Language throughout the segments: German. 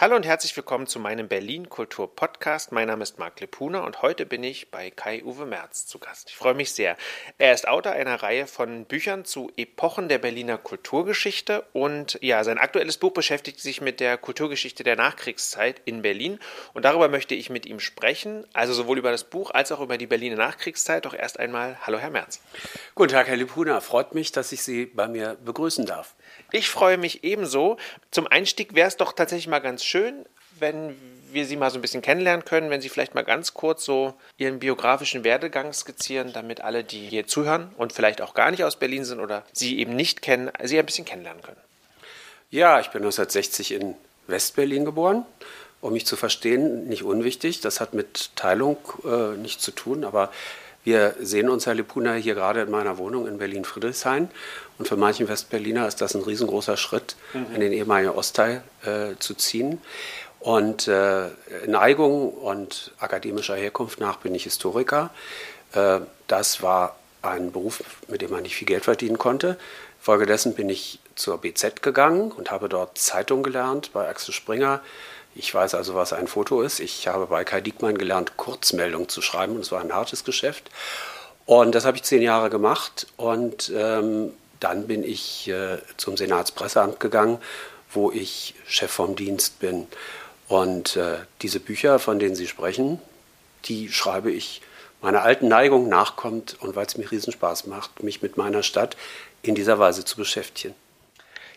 Hallo und herzlich willkommen zu meinem Berlin Kultur Podcast. Mein Name ist Marc Lepuna und heute bin ich bei Kai-Uwe Merz zu Gast. Ich freue mich sehr. Er ist Autor einer Reihe von Büchern zu Epochen der Berliner Kulturgeschichte und ja, sein aktuelles Buch beschäftigt sich mit der Kulturgeschichte der Nachkriegszeit in Berlin und darüber möchte ich mit ihm sprechen, also sowohl über das Buch als auch über die Berliner Nachkriegszeit. Doch erst einmal, hallo Herr Merz. Guten Tag, Herr Lepuna. Freut mich, dass ich Sie bei mir begrüßen darf. Ich freue mich ebenso. Zum Einstieg wäre es doch tatsächlich mal ganz schön, wenn wir Sie mal so ein bisschen kennenlernen können, wenn Sie vielleicht mal ganz kurz so Ihren biografischen Werdegang skizzieren, damit alle, die hier zuhören und vielleicht auch gar nicht aus Berlin sind oder Sie eben nicht kennen, Sie ein bisschen kennenlernen können. Ja, ich bin 1960 in Westberlin geboren. Um mich zu verstehen, nicht unwichtig. Das hat mit Teilung äh, nichts zu tun, aber wir sehen uns, Herr Lipuna, hier gerade in meiner Wohnung in Berlin-Friedrichshain. Und für manchen Westberliner ist das ein riesengroßer Schritt, mhm. in den ehemaligen Ostteil äh, zu ziehen. Und äh, Neigung und akademischer Herkunft nach bin ich Historiker. Äh, das war ein Beruf, mit dem man nicht viel Geld verdienen konnte. Folgedessen bin ich zur BZ gegangen und habe dort Zeitung gelernt bei Axel Springer ich weiß also, was ein Foto ist. Ich habe bei Kai Diekmann gelernt, Kurzmeldungen zu schreiben und es war ein hartes Geschäft. Und das habe ich zehn Jahre gemacht und ähm, dann bin ich äh, zum Senatspresseamt gegangen, wo ich Chef vom Dienst bin. Und äh, diese Bücher, von denen Sie sprechen, die schreibe ich meiner alten Neigung nachkommt und weil es mir Riesenspaß macht, mich mit meiner Stadt in dieser Weise zu beschäftigen.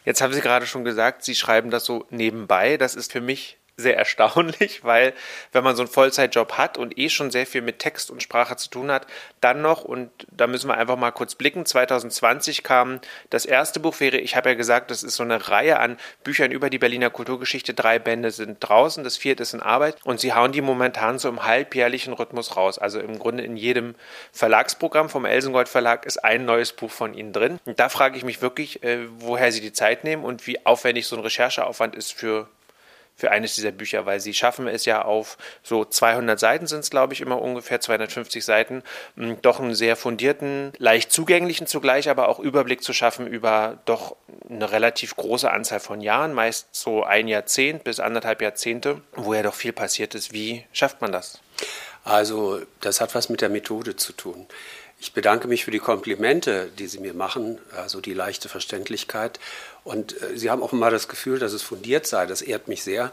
Jetzt haben Sie gerade schon gesagt, Sie schreiben das so nebenbei. Das ist für mich sehr erstaunlich, weil wenn man so einen Vollzeitjob hat und eh schon sehr viel mit Text und Sprache zu tun hat, dann noch, und da müssen wir einfach mal kurz blicken, 2020 kam das erste Buch, wäre, ich habe ja gesagt, das ist so eine Reihe an Büchern über die Berliner Kulturgeschichte, drei Bände sind draußen, das vierte ist in Arbeit und sie hauen die momentan so im halbjährlichen Rhythmus raus. Also im Grunde in jedem Verlagsprogramm vom Elsengold Verlag ist ein neues Buch von ihnen drin. Und da frage ich mich wirklich, äh, woher sie die Zeit nehmen und wie aufwendig so ein Rechercheaufwand ist für für eines dieser Bücher, weil sie schaffen es ja auf so 200 Seiten sind es, glaube ich, immer ungefähr 250 Seiten, doch einen sehr fundierten, leicht zugänglichen zugleich, aber auch Überblick zu schaffen über doch eine relativ große Anzahl von Jahren, meist so ein Jahrzehnt bis anderthalb Jahrzehnte, wo ja doch viel passiert ist. Wie schafft man das? Also das hat was mit der Methode zu tun. Ich bedanke mich für die Komplimente, die Sie mir machen, also die leichte Verständlichkeit. Und äh, Sie haben offenbar das Gefühl, dass es fundiert sei. Das ehrt mich sehr.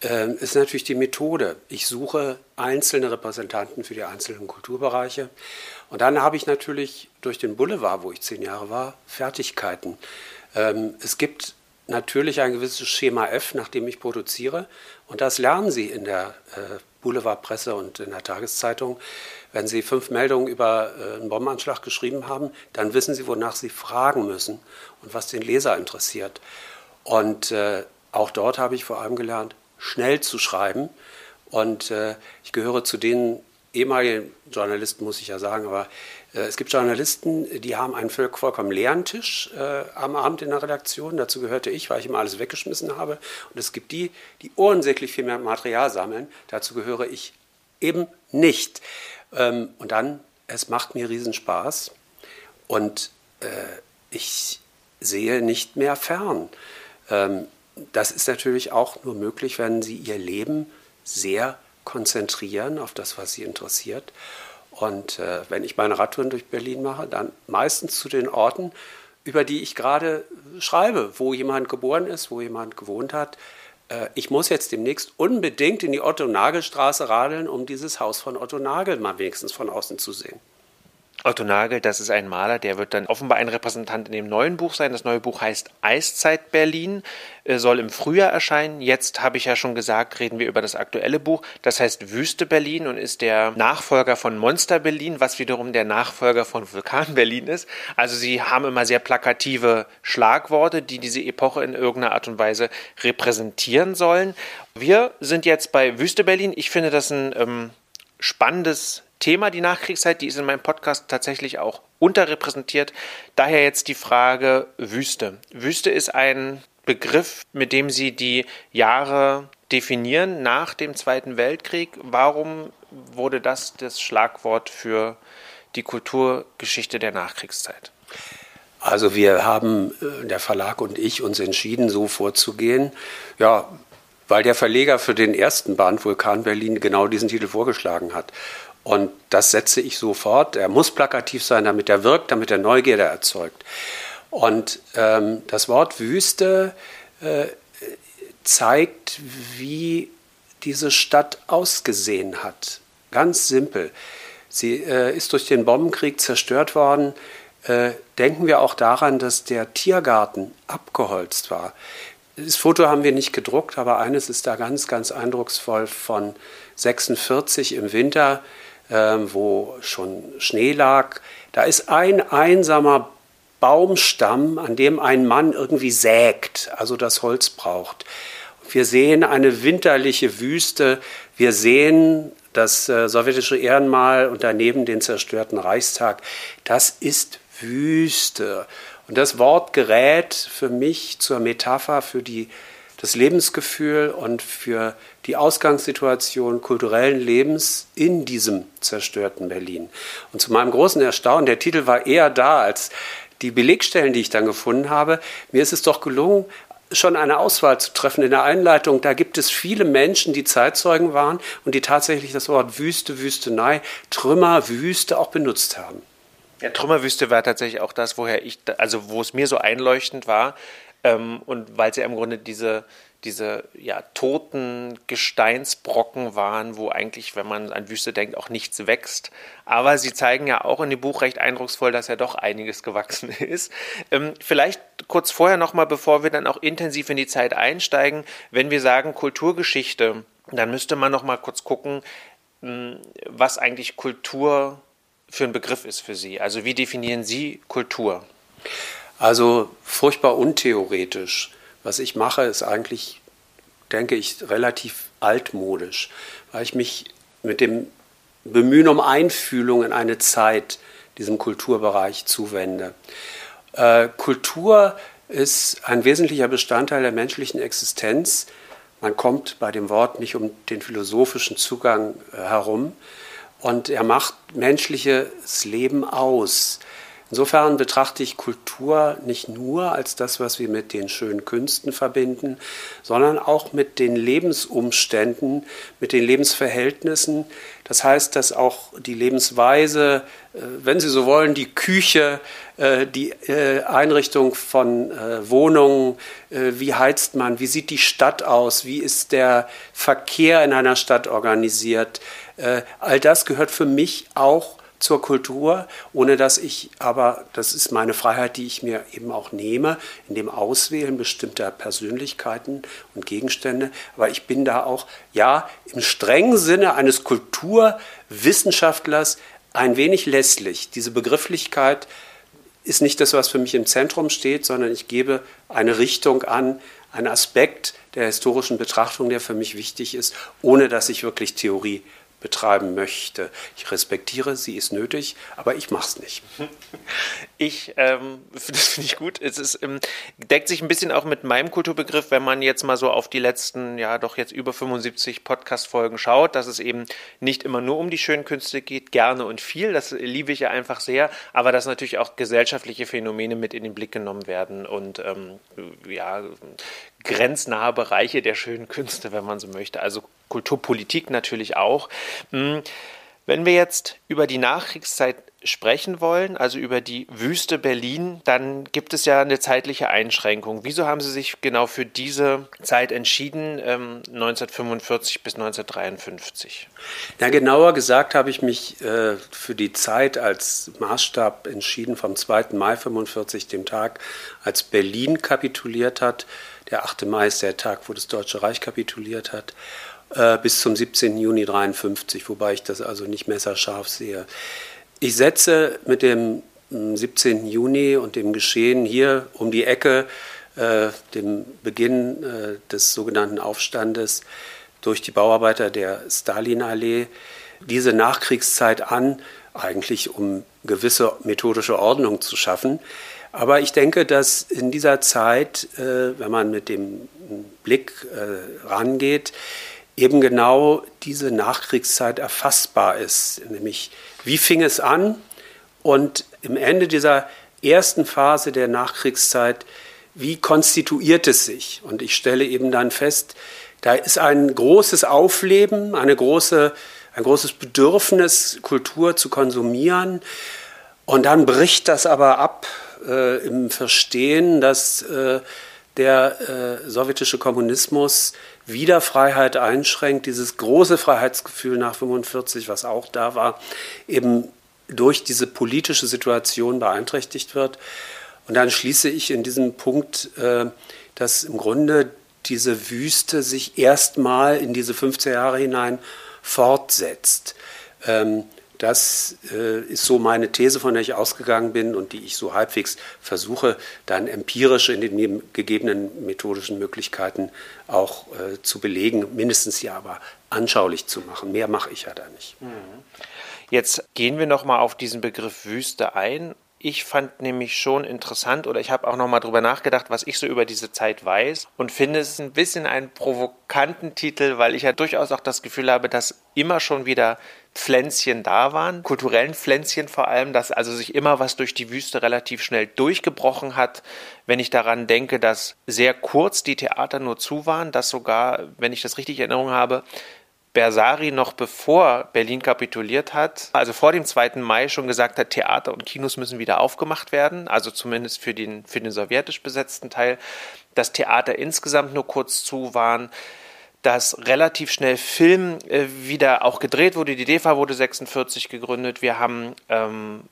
Ähm, ist natürlich die Methode. Ich suche einzelne Repräsentanten für die einzelnen Kulturbereiche. Und dann habe ich natürlich durch den Boulevard, wo ich zehn Jahre war, Fertigkeiten. Ähm, es gibt natürlich ein gewisses Schema F, nach dem ich produziere. Und das lernen Sie in der äh, Boulevardpresse und in der Tageszeitung. Wenn Sie fünf Meldungen über äh, einen Bombenanschlag geschrieben haben, dann wissen Sie, wonach Sie fragen müssen und was den Leser interessiert. Und äh, auch dort habe ich vor allem gelernt, schnell zu schreiben. Und äh, ich gehöre zu den ehemaligen Journalisten, muss ich ja sagen, aber es gibt Journalisten, die haben einen vollkommen leeren Tisch äh, am Abend in der Redaktion. Dazu gehörte ich, weil ich immer alles weggeschmissen habe. Und es gibt die, die unsäglich viel mehr Material sammeln. Dazu gehöre ich eben nicht. Ähm, und dann, es macht mir Riesenspaß und äh, ich sehe nicht mehr fern. Ähm, das ist natürlich auch nur möglich, wenn Sie Ihr Leben sehr konzentrieren auf das, was Sie interessiert. Und äh, wenn ich meine Radtouren durch Berlin mache, dann meistens zu den Orten, über die ich gerade schreibe, wo jemand geboren ist, wo jemand gewohnt hat, äh, ich muss jetzt demnächst unbedingt in die Otto-Nagel-Straße radeln, um dieses Haus von Otto Nagel mal wenigstens von außen zu sehen. Otto Nagel, das ist ein Maler, der wird dann offenbar ein Repräsentant in dem neuen Buch sein. Das neue Buch heißt Eiszeit Berlin, äh, soll im Frühjahr erscheinen. Jetzt habe ich ja schon gesagt, reden wir über das aktuelle Buch. Das heißt Wüste Berlin und ist der Nachfolger von Monster Berlin, was wiederum der Nachfolger von Vulkan Berlin ist. Also sie haben immer sehr plakative Schlagworte, die diese Epoche in irgendeiner Art und Weise repräsentieren sollen. Wir sind jetzt bei Wüste Berlin. Ich finde das ein ähm, spannendes Thema, die Nachkriegszeit, die ist in meinem Podcast tatsächlich auch unterrepräsentiert. Daher jetzt die Frage Wüste. Wüste ist ein Begriff, mit dem Sie die Jahre definieren nach dem Zweiten Weltkrieg. Warum wurde das das Schlagwort für die Kulturgeschichte der Nachkriegszeit? Also wir haben, äh, der Verlag und ich, uns entschieden, so vorzugehen. Ja, weil der Verleger für den ersten Band Vulkan Berlin genau diesen Titel vorgeschlagen hat. Und das setze ich sofort. Er muss plakativ sein, damit er wirkt, damit er Neugierde erzeugt. Und ähm, das Wort Wüste äh, zeigt, wie diese Stadt ausgesehen hat. Ganz simpel. Sie äh, ist durch den Bombenkrieg zerstört worden. Äh, denken wir auch daran, dass der Tiergarten abgeholzt war. Das Foto haben wir nicht gedruckt, aber eines ist da ganz, ganz eindrucksvoll von 46 im Winter, wo schon Schnee lag. Da ist ein einsamer Baumstamm, an dem ein Mann irgendwie sägt, also das Holz braucht. Wir sehen eine winterliche Wüste. Wir sehen das äh, sowjetische Ehrenmal und daneben den zerstörten Reichstag. Das ist Wüste. Und das Wort gerät für mich zur Metapher für die, das Lebensgefühl und für die Ausgangssituation kulturellen Lebens in diesem zerstörten Berlin. Und zu meinem großen Erstaunen, der Titel war eher da als die Belegstellen, die ich dann gefunden habe. Mir ist es doch gelungen, schon eine Auswahl zu treffen in der Einleitung. Da gibt es viele Menschen, die Zeitzeugen waren und die tatsächlich das Wort Wüste, Wüstenei, Trümmer, Wüste auch benutzt haben. Ja, Trümmerwüste war tatsächlich auch das, woher ich, also wo es mir so einleuchtend war. Ähm, und weil sie ja im Grunde diese, diese ja, toten Gesteinsbrocken waren, wo eigentlich, wenn man an Wüste denkt, auch nichts wächst. Aber sie zeigen ja auch in dem Buch recht eindrucksvoll, dass ja doch einiges gewachsen ist. Ähm, vielleicht kurz vorher nochmal, bevor wir dann auch intensiv in die Zeit einsteigen, wenn wir sagen Kulturgeschichte, dann müsste man nochmal kurz gucken, hm, was eigentlich Kultur für ein Begriff ist für Sie. Also wie definieren Sie Kultur? Also furchtbar untheoretisch. Was ich mache, ist eigentlich, denke ich, relativ altmodisch, weil ich mich mit dem Bemühen um Einfühlung in eine Zeit diesem Kulturbereich zuwende. Äh, Kultur ist ein wesentlicher Bestandteil der menschlichen Existenz. Man kommt bei dem Wort nicht um den philosophischen Zugang äh, herum. Und er macht menschliches Leben aus. Insofern betrachte ich Kultur nicht nur als das, was wir mit den schönen Künsten verbinden, sondern auch mit den Lebensumständen, mit den Lebensverhältnissen. Das heißt, dass auch die Lebensweise, äh, wenn Sie so wollen, die Küche, äh, die äh, Einrichtung von Wohnungen, wie heizt man, wie sieht die Stadt aus, wie ist der Verkehr in einer Stadt organisiert, all das gehört für mich auch zur Kultur, ohne dass ich aber, das ist meine Freiheit, die ich mir eben auch nehme, in dem Auswählen bestimmter Persönlichkeiten und Gegenstände. Aber ich bin da auch, ja, im strengen Sinne eines Kulturwissenschaftlers ein wenig lässlich. Diese Begrifflichkeit ist nicht das, was für mich im Zentrum steht, sondern ich gebe eine Richtung an, einen Aspekt der historischen Betrachtung, der für mich wichtig ist, ohne dass ich wirklich Theorie betreiben möchte. Ich respektiere, sie ist nötig, aber ich mache es nicht. Ich, ähm, das finde ich gut. Es ist, ähm, deckt sich ein bisschen auch mit meinem Kulturbegriff, wenn man jetzt mal so auf die letzten, ja doch jetzt über 75 Podcast-Folgen schaut, dass es eben nicht immer nur um die schönen Künste geht, gerne und viel, das liebe ich ja einfach sehr, aber dass natürlich auch gesellschaftliche Phänomene mit in den Blick genommen werden und ähm, ja, grenznahe Bereiche der schönen Künste, wenn man so möchte. Also Kulturpolitik natürlich auch. Hm, wenn wir jetzt über die Nachkriegszeit sprechen wollen, also über die Wüste Berlin, dann gibt es ja eine zeitliche Einschränkung. Wieso haben Sie sich genau für diese Zeit entschieden, 1945 ähm, bis 1953? Ja, genauer gesagt habe ich mich äh, für die Zeit als Maßstab entschieden vom 2. Mai 1945, dem Tag, als Berlin kapituliert hat. Der 8. Mai ist der Tag, wo das Deutsche Reich kapituliert hat. Äh, bis zum 17. Juni 53, wobei ich das also nicht messerscharf sehe. Ich setze mit dem 17. Juni und dem Geschehen hier um die Ecke, äh, dem Beginn äh, des sogenannten Aufstandes durch die Bauarbeiter der Stalinallee, diese Nachkriegszeit an, eigentlich um gewisse methodische Ordnung zu schaffen. Aber ich denke, dass in dieser Zeit, äh, wenn man mit dem Blick äh, rangeht, eben genau diese Nachkriegszeit erfassbar ist. Nämlich, wie fing es an? Und im Ende dieser ersten Phase der Nachkriegszeit, wie konstituiert es sich? Und ich stelle eben dann fest, da ist ein großes Aufleben, eine große, ein großes Bedürfnis, Kultur zu konsumieren. Und dann bricht das aber ab äh, im Verstehen, dass äh, der äh, sowjetische Kommunismus wieder Freiheit einschränkt, dieses große Freiheitsgefühl nach 45, was auch da war, eben durch diese politische Situation beeinträchtigt wird. Und dann schließe ich in diesem Punkt, äh, dass im Grunde diese Wüste sich erstmal in diese 15 Jahre hinein fortsetzt. Ähm, das äh, ist so meine These, von der ich ausgegangen bin und die ich so halbwegs versuche, dann empirisch in den gegebenen methodischen Möglichkeiten auch äh, zu belegen, mindestens ja aber anschaulich zu machen. Mehr mache ich ja da nicht. Mhm. Jetzt gehen wir noch mal auf diesen Begriff Wüste ein ich fand nämlich schon interessant oder ich habe auch noch mal drüber nachgedacht, was ich so über diese Zeit weiß und finde es ein bisschen einen provokanten Titel, weil ich ja durchaus auch das Gefühl habe, dass immer schon wieder Pflänzchen da waren, kulturellen Pflänzchen vor allem, dass also sich immer was durch die Wüste relativ schnell durchgebrochen hat. Wenn ich daran denke, dass sehr kurz die Theater nur zu waren, dass sogar, wenn ich das richtig in Erinnerung habe, Bersari noch bevor Berlin kapituliert hat, also vor dem 2. Mai schon gesagt hat, Theater und Kinos müssen wieder aufgemacht werden, also zumindest für den, für den sowjetisch besetzten Teil, dass Theater insgesamt nur kurz zu waren, dass relativ schnell Film äh, wieder auch gedreht wurde. Die DEFA wurde 46 gegründet. Wir haben ähm,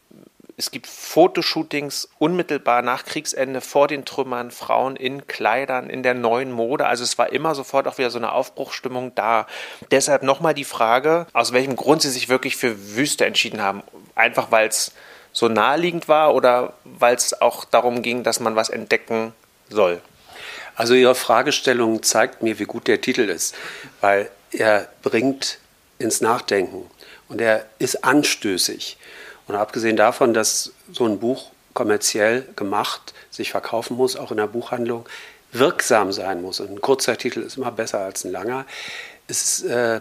es gibt Fotoshootings unmittelbar nach Kriegsende vor den Trümmern, Frauen in Kleidern, in der neuen Mode. Also es war immer sofort auch wieder so eine Aufbruchstimmung da. Deshalb nochmal die Frage, aus welchem Grund Sie sich wirklich für Wüste entschieden haben. Einfach weil es so naheliegend war oder weil es auch darum ging, dass man was entdecken soll? Also Ihre Fragestellung zeigt mir, wie gut der Titel ist, weil er bringt ins Nachdenken und er ist anstößig. Und abgesehen davon, dass so ein Buch kommerziell gemacht sich verkaufen muss, auch in der Buchhandlung, wirksam sein muss. Und ein kurzer Titel ist immer besser als ein langer. ist äh,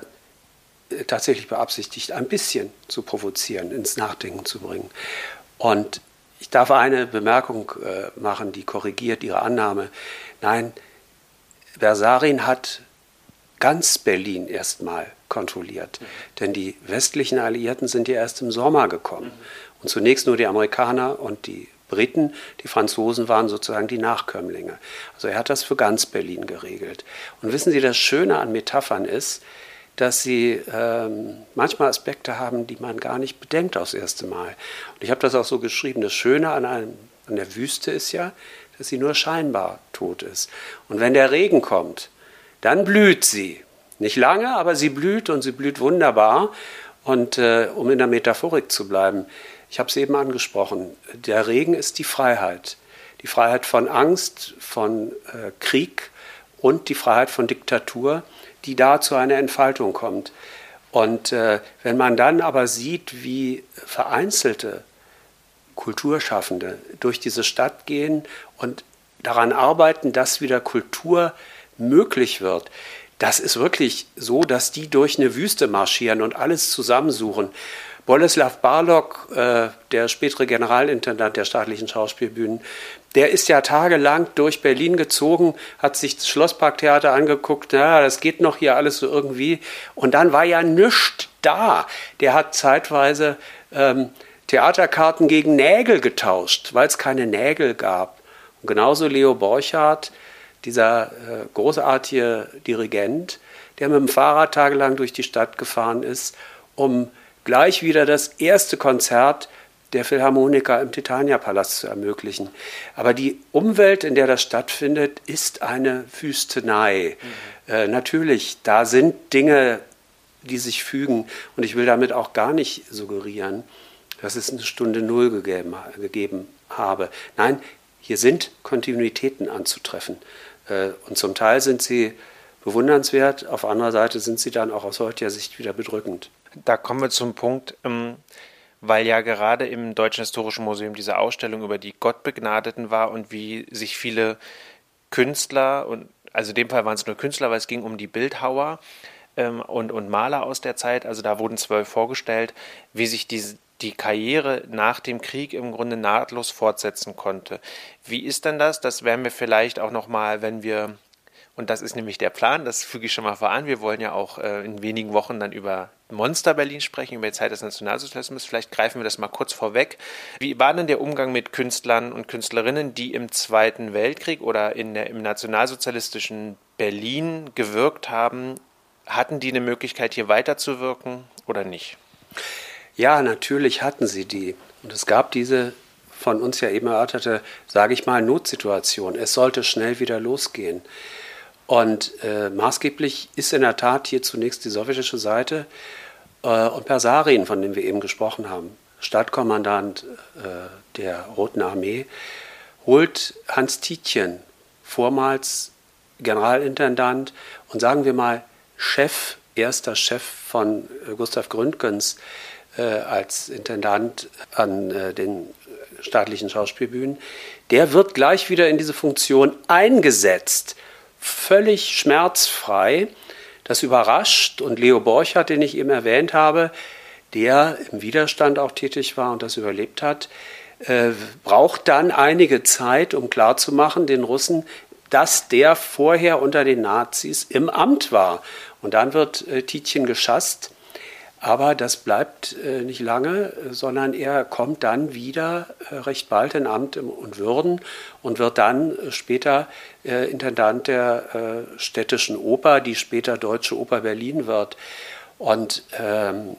tatsächlich beabsichtigt, ein bisschen zu provozieren, ins Nachdenken zu bringen. Und ich darf eine Bemerkung äh, machen, die korrigiert Ihre Annahme. Nein, Bersarin hat ganz Berlin erstmal kontrolliert. Mhm. Denn die westlichen Alliierten sind ja erst im Sommer gekommen. Mhm. Und zunächst nur die Amerikaner und die Briten, die Franzosen waren sozusagen die Nachkömmlinge. Also er hat das für ganz Berlin geregelt. Und wissen Sie, das Schöne an Metaphern ist, dass sie ähm, manchmal Aspekte haben, die man gar nicht bedenkt aufs erste Mal. Und ich habe das auch so geschrieben. Das Schöne an, einem, an der Wüste ist ja, dass sie nur scheinbar tot ist. Und wenn der Regen kommt, dann blüht sie. Nicht lange, aber sie blüht und sie blüht wunderbar. Und äh, um in der Metaphorik zu bleiben, ich habe es eben angesprochen, der Regen ist die Freiheit. Die Freiheit von Angst, von äh, Krieg und die Freiheit von Diktatur, die da zu einer Entfaltung kommt. Und äh, wenn man dann aber sieht, wie vereinzelte Kulturschaffende durch diese Stadt gehen und daran arbeiten, dass wieder Kultur möglich wird, das ist wirklich so, dass die durch eine Wüste marschieren und alles zusammensuchen. Boleslav Barlok, äh, der spätere Generalintendant der staatlichen Schauspielbühnen, der ist ja tagelang durch Berlin gezogen, hat sich das Schlossparktheater angeguckt, na, das geht noch hier alles so irgendwie. Und dann war ja nichts da. Der hat zeitweise ähm, Theaterkarten gegen Nägel getauscht, weil es keine Nägel gab. Und genauso Leo Borchardt, dieser äh, großartige Dirigent, der mit dem Fahrrad tagelang durch die Stadt gefahren ist, um gleich wieder das erste Konzert der Philharmoniker im Titania-Palast zu ermöglichen. Aber die Umwelt, in der das stattfindet, ist eine Wüstenei. Mhm. Äh, natürlich, da sind Dinge, die sich fügen. Und ich will damit auch gar nicht suggerieren, dass es eine Stunde Null gegeben, gegeben habe. Nein, hier sind Kontinuitäten anzutreffen. Äh, und zum Teil sind sie bewundernswert, auf anderer Seite sind sie dann auch aus heutiger Sicht wieder bedrückend. Da kommen wir zum Punkt, ähm, weil ja gerade im Deutschen Historischen Museum diese Ausstellung über die Gottbegnadeten war und wie sich viele Künstler, und also in dem Fall waren es nur Künstler, weil es ging um die Bildhauer ähm, und, und Maler aus der Zeit, also da wurden zwölf vorgestellt, wie sich diese, die Karriere nach dem Krieg im Grunde nahtlos fortsetzen konnte. Wie ist denn das? Das werden wir vielleicht auch noch mal, wenn wir und das ist nämlich der Plan, das füge ich schon mal voran. Wir wollen ja auch äh, in wenigen Wochen dann über Monster Berlin sprechen, über die Zeit des Nationalsozialismus. Vielleicht greifen wir das mal kurz vorweg. Wie war denn der Umgang mit Künstlern und Künstlerinnen, die im Zweiten Weltkrieg oder in der, im nationalsozialistischen Berlin gewirkt haben? Hatten die eine Möglichkeit, hier weiterzuwirken oder nicht? Ja, natürlich hatten sie die. Und es gab diese von uns ja eben erörterte, sage ich mal, Notsituation. Es sollte schnell wieder losgehen. Und äh, maßgeblich ist in der Tat hier zunächst die sowjetische Seite äh, und Persarin, von dem wir eben gesprochen haben, Stadtkommandant äh, der Roten Armee, holt Hans Tietjen, vormals Generalintendant und sagen wir mal Chef, erster Chef von äh, Gustav Gründgens als Intendant an äh, den staatlichen Schauspielbühnen, der wird gleich wieder in diese Funktion eingesetzt, völlig schmerzfrei. Das überrascht und Leo Borchardt, den ich eben erwähnt habe, der im Widerstand auch tätig war und das überlebt hat, äh, braucht dann einige Zeit, um klarzumachen den Russen, dass der vorher unter den Nazis im Amt war. Und dann wird äh, Tietjen geschasst. Aber das bleibt äh, nicht lange, sondern er kommt dann wieder äh, recht bald in Amt und Würden und wird dann äh, später äh, Intendant der äh, städtischen Oper, die später Deutsche Oper Berlin wird. Und ähm,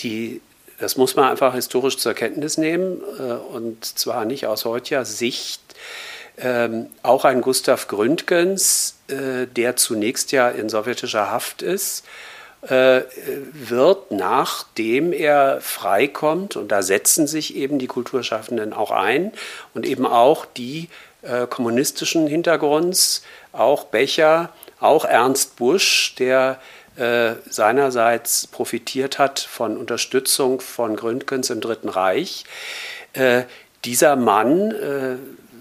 die, das muss man einfach historisch zur Kenntnis nehmen äh, und zwar nicht aus heutiger Sicht. Ähm, auch ein Gustav Gründgens, der zunächst ja in sowjetischer Haft ist, wird, nachdem er freikommt, und da setzen sich eben die Kulturschaffenden auch ein und eben auch die äh, kommunistischen Hintergrunds, auch Becher, auch Ernst Busch, der äh, seinerseits profitiert hat von Unterstützung von Gründgens im Dritten Reich. Äh, dieser Mann äh,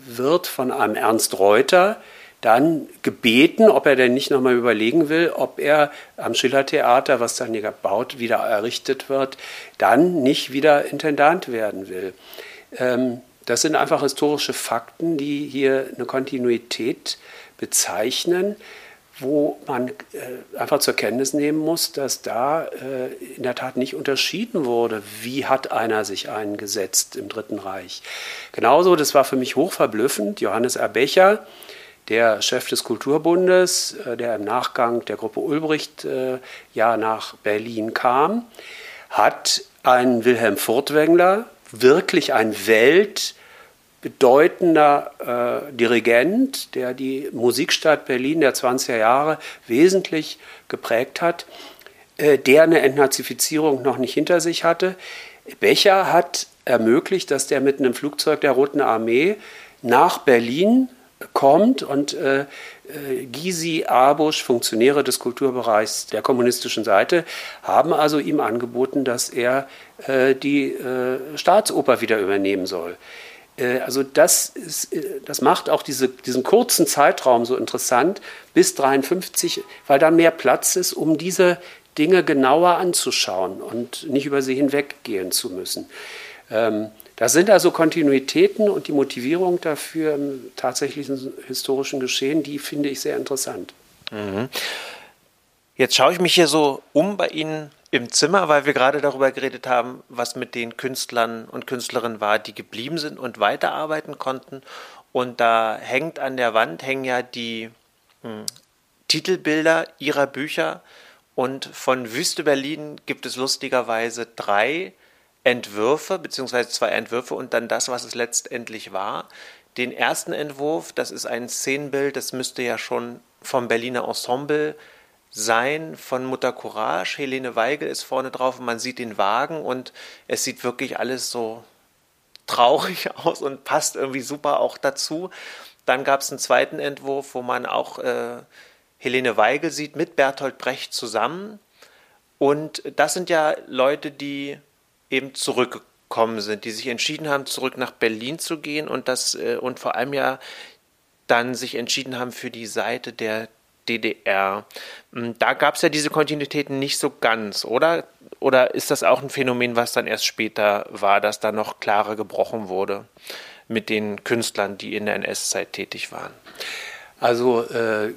wird von einem Ernst Reuter dann gebeten, ob er denn nicht nochmal überlegen will, ob er am Schillertheater, was dann gebaut, wieder errichtet wird, dann nicht wieder Intendant werden will. Ähm, das sind einfach historische Fakten, die hier eine Kontinuität bezeichnen, wo man äh, einfach zur Kenntnis nehmen muss, dass da äh, in der Tat nicht unterschieden wurde, wie hat einer sich eingesetzt im Dritten Reich. Genauso, das war für mich hochverblüffend, Johannes Erbecher, der Chef des Kulturbundes, äh, der im Nachgang der Gruppe Ulbricht äh, ja nach Berlin kam, hat einen Wilhelm Furtwängler, wirklich ein weltbedeutender äh, Dirigent, der die Musikstadt Berlin der 20er Jahre wesentlich geprägt hat, der eine Entnazifizierung noch nicht hinter sich hatte. Becher hat ermöglicht, dass der mit einem Flugzeug der Roten Armee nach Berlin kommt und äh, äh, Gysi, Abusch, Funktionäre des Kulturbereichs der kommunistischen Seite, haben also ihm angeboten, dass er äh, die äh, Staatsoper wieder übernehmen soll. Äh, also das, ist, äh, das macht auch diese, diesen kurzen Zeitraum so interessant, bis 1953, weil da mehr Platz ist, um diese Dinge genauer anzuschauen und nicht über sie hinweggehen zu müssen. Ähm, das sind also Kontinuitäten und die Motivierung dafür im tatsächlichen historischen Geschehen, die finde ich sehr interessant. Mhm. Jetzt schaue ich mich hier so um bei Ihnen im Zimmer, weil wir gerade darüber geredet haben, was mit den Künstlern und Künstlerinnen war, die geblieben sind und weiterarbeiten konnten. Und da hängt an der Wand hängen ja die hm, Titelbilder ihrer Bücher. Und von Wüste Berlin gibt es lustigerweise drei Entwürfe, beziehungsweise zwei Entwürfe und dann das, was es letztendlich war. Den ersten Entwurf, das ist ein Szenenbild, das müsste ja schon vom Berliner Ensemble sein, von Mutter Courage. Helene Weigel ist vorne drauf und man sieht den Wagen und es sieht wirklich alles so traurig aus und passt irgendwie super auch dazu. Dann gab es einen zweiten Entwurf, wo man auch äh, Helene Weigel sieht mit Bertolt Brecht zusammen. Und das sind ja Leute, die eben zurückgekommen sind, die sich entschieden haben, zurück nach Berlin zu gehen und das äh, und vor allem ja dann sich entschieden haben für die Seite der DDR. Hm, da gab es ja diese Kontinuitäten nicht so ganz, oder? oder ist das auch ein Phänomen, was dann erst später war, dass da noch klarer gebrochen wurde mit den Künstlern, die in der NS-Zeit tätig waren? Also äh,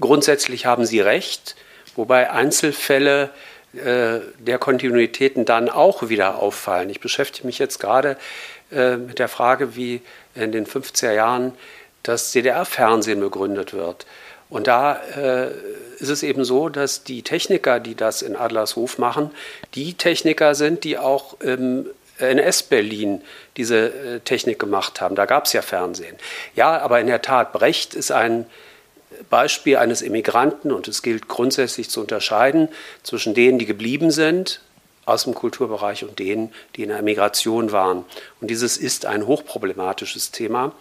grundsätzlich haben Sie recht, wobei Einzelfälle äh, der Kontinuitäten dann auch wieder auffallen. Ich beschäftige mich jetzt gerade äh, mit der Frage, wie in den 50er Jahren das DDR-Fernsehen begründet wird. Und da äh, ist es eben so, dass die Techniker, die das in Adlershof machen, die Techniker sind, die auch im NS-Berlin diese äh, Technik gemacht haben. Da gab es ja Fernsehen. Ja, aber in der Tat, Brecht ist ein Beispiel eines Immigranten und es gilt grundsätzlich zu unterscheiden zwischen denen, die geblieben sind aus dem Kulturbereich und denen, die in der Migration waren. Und dieses ist ein hochproblematisches Thema,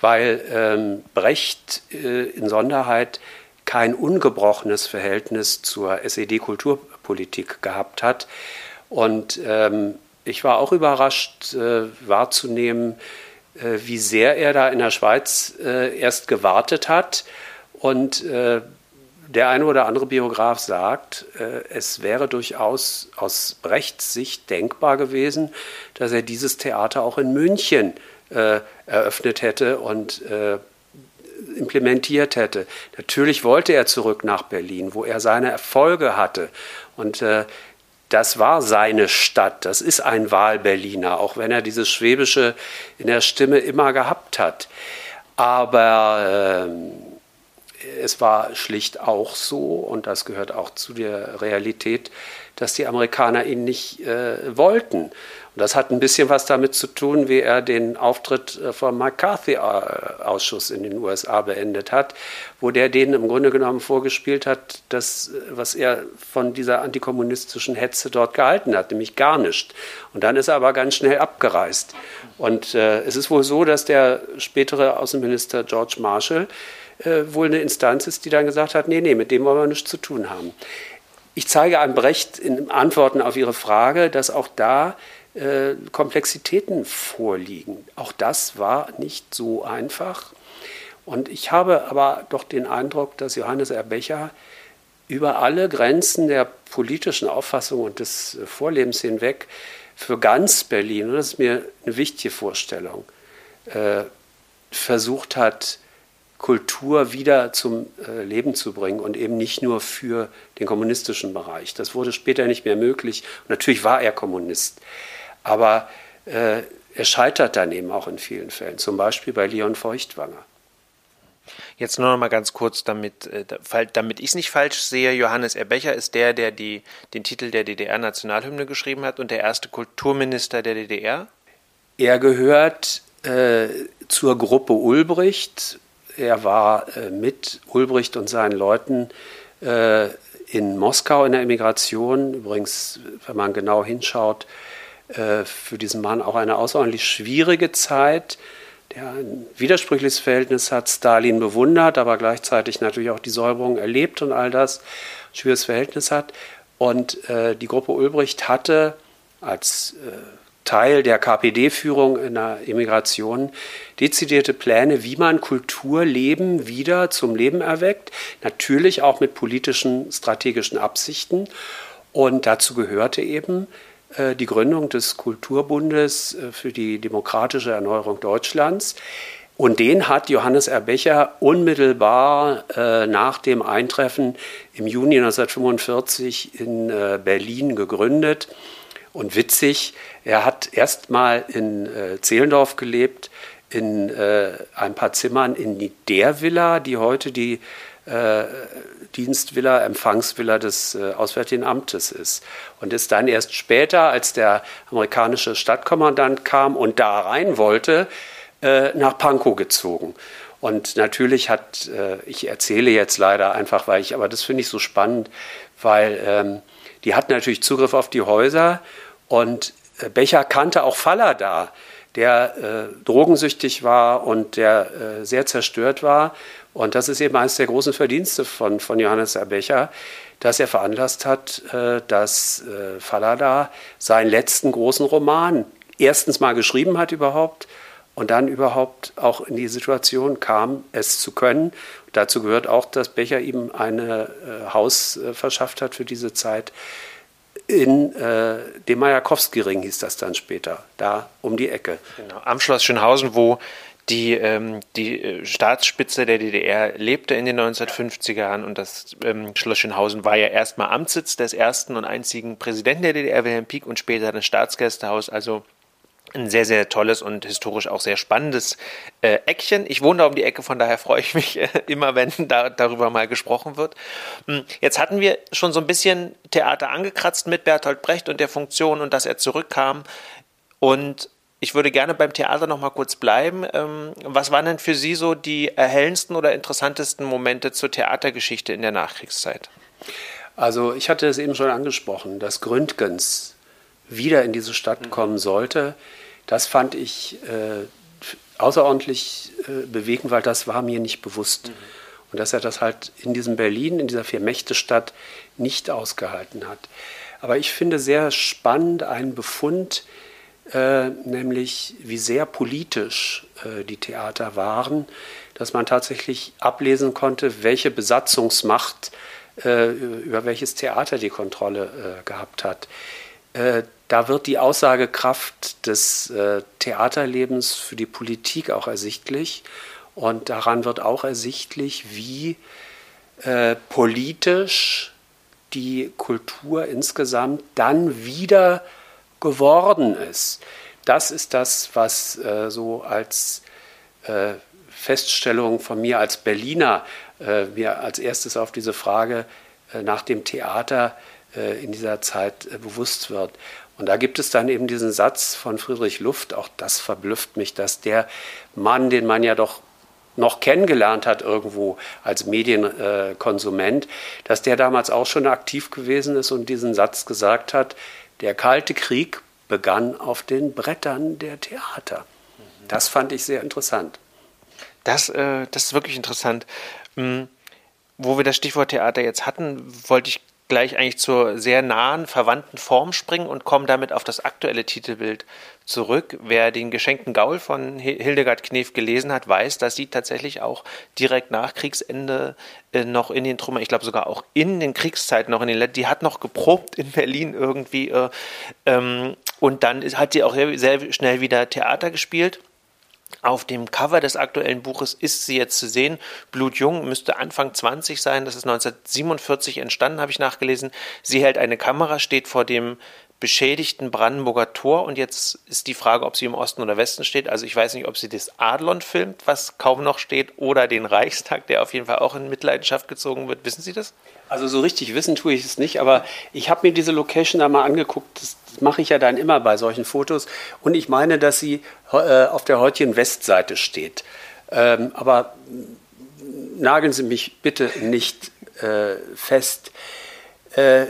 weil ähm, Brecht äh, in Sonderheit kein ungebrochenes Verhältnis zur SED-Kulturpolitik gehabt hat. Und ähm, ich war auch überrascht äh, wahrzunehmen, äh, wie sehr er da in der Schweiz äh, erst gewartet hat und äh, der eine oder andere Biograf sagt, äh, es wäre durchaus aus Brechts Sicht denkbar gewesen, dass er dieses Theater auch in München äh, eröffnet hätte und äh, implementiert hätte. Natürlich wollte er zurück nach Berlin, wo er seine Erfolge hatte. Und äh, das war seine Stadt. Das ist ein Wahlberliner, auch wenn er dieses Schwäbische in der Stimme immer gehabt hat. Aber ähm, es war schlicht auch so, und das gehört auch zu der Realität, dass die Amerikaner ihn nicht äh, wollten. Und das hat ein bisschen was damit zu tun, wie er den Auftritt äh, vom McCarthy-Ausschuss in den USA beendet hat, wo der denen im Grunde genommen vorgespielt hat, das, äh, was er von dieser antikommunistischen Hetze dort gehalten hat, nämlich gar nicht. Und dann ist er aber ganz schnell abgereist. Und äh, es ist wohl so, dass der spätere Außenminister George Marshall äh, wohl eine Instanz ist, die dann gesagt hat, nee, nee, mit dem wollen wir nichts zu tun haben. Ich zeige an Brecht in Antworten auf Ihre Frage, dass auch da äh, Komplexitäten vorliegen. Auch das war nicht so einfach. Und ich habe aber doch den Eindruck, dass Johannes Erbecher über alle Grenzen der politischen Auffassung und des Vorlebens hinweg für ganz Berlin, und das ist mir eine wichtige Vorstellung, äh, versucht hat, Kultur wieder zum äh, Leben zu bringen und eben nicht nur für den kommunistischen Bereich. Das wurde später nicht mehr möglich. Und natürlich war er Kommunist. Aber äh, er scheitert dann eben auch in vielen Fällen, zum Beispiel bei Leon Feuchtwanger. Jetzt nur noch mal ganz kurz, damit, äh, damit ich es nicht falsch sehe. Johannes Erbecher ist der, der die, den Titel der DDR-Nationalhymne geschrieben hat und der erste Kulturminister der DDR? Er gehört äh, zur Gruppe Ulbricht. Er war äh, mit Ulbricht und seinen Leuten äh, in Moskau in der Emigration. Übrigens, wenn man genau hinschaut, äh, für diesen Mann auch eine außerordentlich schwierige Zeit, der ein widersprüchliches Verhältnis hat, Stalin bewundert, aber gleichzeitig natürlich auch die Säuberung erlebt und all das, ein schwieriges Verhältnis hat. Und die Gruppe Ulbricht hatte als Teil der KPD-Führung in der Emigration dezidierte Pläne, wie man Kulturleben wieder zum Leben erweckt, natürlich auch mit politischen, strategischen Absichten. Und dazu gehörte eben äh, die Gründung des Kulturbundes äh, für die demokratische Erneuerung Deutschlands. Und den hat Johannes Erbecher unmittelbar äh, nach dem Eintreffen im Juni 1945 in äh, Berlin gegründet. Und witzig, er hat erst mal in äh, Zehlendorf gelebt, in äh, ein paar Zimmern in der Villa, die heute die äh, Dienstvilla, Empfangsvilla des äh, Auswärtigen Amtes ist. Und ist dann erst später, als der amerikanische Stadtkommandant kam und da rein wollte, äh, nach Pankow gezogen. Und natürlich hat, äh, ich erzähle jetzt leider einfach, weil ich, aber das finde ich so spannend, weil ähm, die hatten natürlich Zugriff auf die Häuser und äh, Becher kannte auch Faller da, der äh, drogensüchtig war und der äh, sehr zerstört war. Und das ist eben eines der großen Verdienste von, von Johannes Erbecher, dass er veranlasst hat, äh, dass äh, Fallada seinen letzten großen Roman erstens mal geschrieben hat überhaupt und dann überhaupt auch in die Situation kam, es zu können. Dazu gehört auch, dass Becher ihm ein äh, Haus verschafft hat für diese Zeit in äh, dem Majakowski-Ring hieß das dann später, da um die Ecke. Genau, am Schloss Schönhausen, wo die, ähm, die äh, Staatsspitze der DDR lebte in den 1950er Jahren und das ähm, Schloss Schönhausen war ja erstmal Amtssitz des ersten und einzigen Präsidenten der DDR, Wilhelm Pieck, und später das Staatsgästehaus. Also ein sehr, sehr tolles und historisch auch sehr spannendes äh, Eckchen. Ich wohne da um die Ecke, von daher freue ich mich äh, immer, wenn da, darüber mal gesprochen wird. Hm, jetzt hatten wir schon so ein bisschen Theater angekratzt mit Bertolt Brecht und der Funktion und dass er zurückkam. Und ich würde gerne beim Theater noch mal kurz bleiben. Ähm, was waren denn für Sie so die erhellendsten oder interessantesten Momente zur Theatergeschichte in der Nachkriegszeit? Also ich hatte es eben schon angesprochen, dass Gründgens wieder in diese Stadt kommen sollte. Das fand ich äh, außerordentlich äh, bewegend, weil das war mir nicht bewusst. Mhm. Und dass er das halt in diesem Berlin, in dieser Vier-Mächte-Stadt nicht ausgehalten hat. Aber ich finde sehr spannend einen Befund, äh, nämlich wie sehr politisch äh, die Theater waren, dass man tatsächlich ablesen konnte, welche Besatzungsmacht äh, über welches Theater die Kontrolle äh, gehabt hat. Äh, da wird die Aussagekraft des Theaterlebens für die Politik auch ersichtlich und daran wird auch ersichtlich, wie politisch die Kultur insgesamt dann wieder geworden ist. Das ist das, was äh, so als äh, Feststellung von mir als Berliner äh, mir als erstes auf diese Frage äh, nach dem Theater äh, in dieser Zeit äh, bewusst wird. Und da gibt es dann eben diesen Satz von Friedrich Luft, auch das verblüfft mich, dass der Mann, den man ja doch noch kennengelernt hat irgendwo als Medienkonsument, dass der damals auch schon aktiv gewesen ist und diesen Satz gesagt hat, der Kalte Krieg begann auf den Brettern der Theater. Das fand ich sehr interessant. Das, äh, das ist wirklich interessant. Mhm. Wo wir das Stichwort Theater jetzt hatten, wollte ich gleich eigentlich zur sehr nahen, verwandten Form springen und komme damit auf das aktuelle Titelbild zurück. Wer den geschenkten Gaul von Hildegard Knef gelesen hat, weiß, dass sie tatsächlich auch direkt nach Kriegsende äh, noch in den Trümmern, ich glaube sogar auch in den Kriegszeiten noch in den die hat noch geprobt in Berlin irgendwie äh, ähm, und dann hat sie auch sehr, sehr schnell wieder Theater gespielt auf dem Cover des aktuellen Buches ist sie jetzt zu sehen. Blutjung müsste Anfang 20 sein. Das ist 1947 entstanden, habe ich nachgelesen. Sie hält eine Kamera, steht vor dem beschädigten Brandenburger Tor und jetzt ist die Frage, ob sie im Osten oder Westen steht. Also ich weiß nicht, ob sie das Adlon filmt, was kaum noch steht, oder den Reichstag, der auf jeden Fall auch in Mitleidenschaft gezogen wird. Wissen Sie das? Also so richtig wissen tue ich es nicht, aber ich habe mir diese Location da mal angeguckt. Das mache ich ja dann immer bei solchen Fotos. Und ich meine, dass sie äh, auf der heutigen Westseite steht. Ähm, aber nageln Sie mich bitte nicht äh, fest. Äh,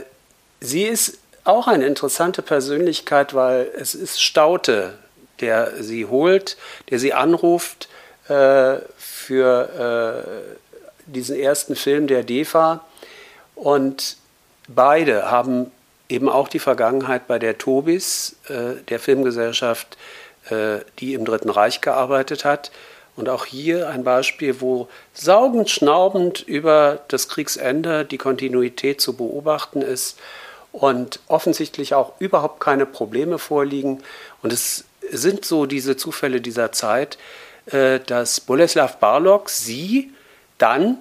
sie ist auch eine interessante Persönlichkeit, weil es ist Staute, der sie holt, der sie anruft äh, für äh, diesen ersten Film der DEFA. Und beide haben eben auch die Vergangenheit bei der Tobis, äh, der Filmgesellschaft, äh, die im Dritten Reich gearbeitet hat. Und auch hier ein Beispiel, wo saugend, schnaubend über das Kriegsende die Kontinuität zu beobachten ist und offensichtlich auch überhaupt keine Probleme vorliegen. Und es sind so diese Zufälle dieser Zeit, äh, dass Boleslav Barlok sie dann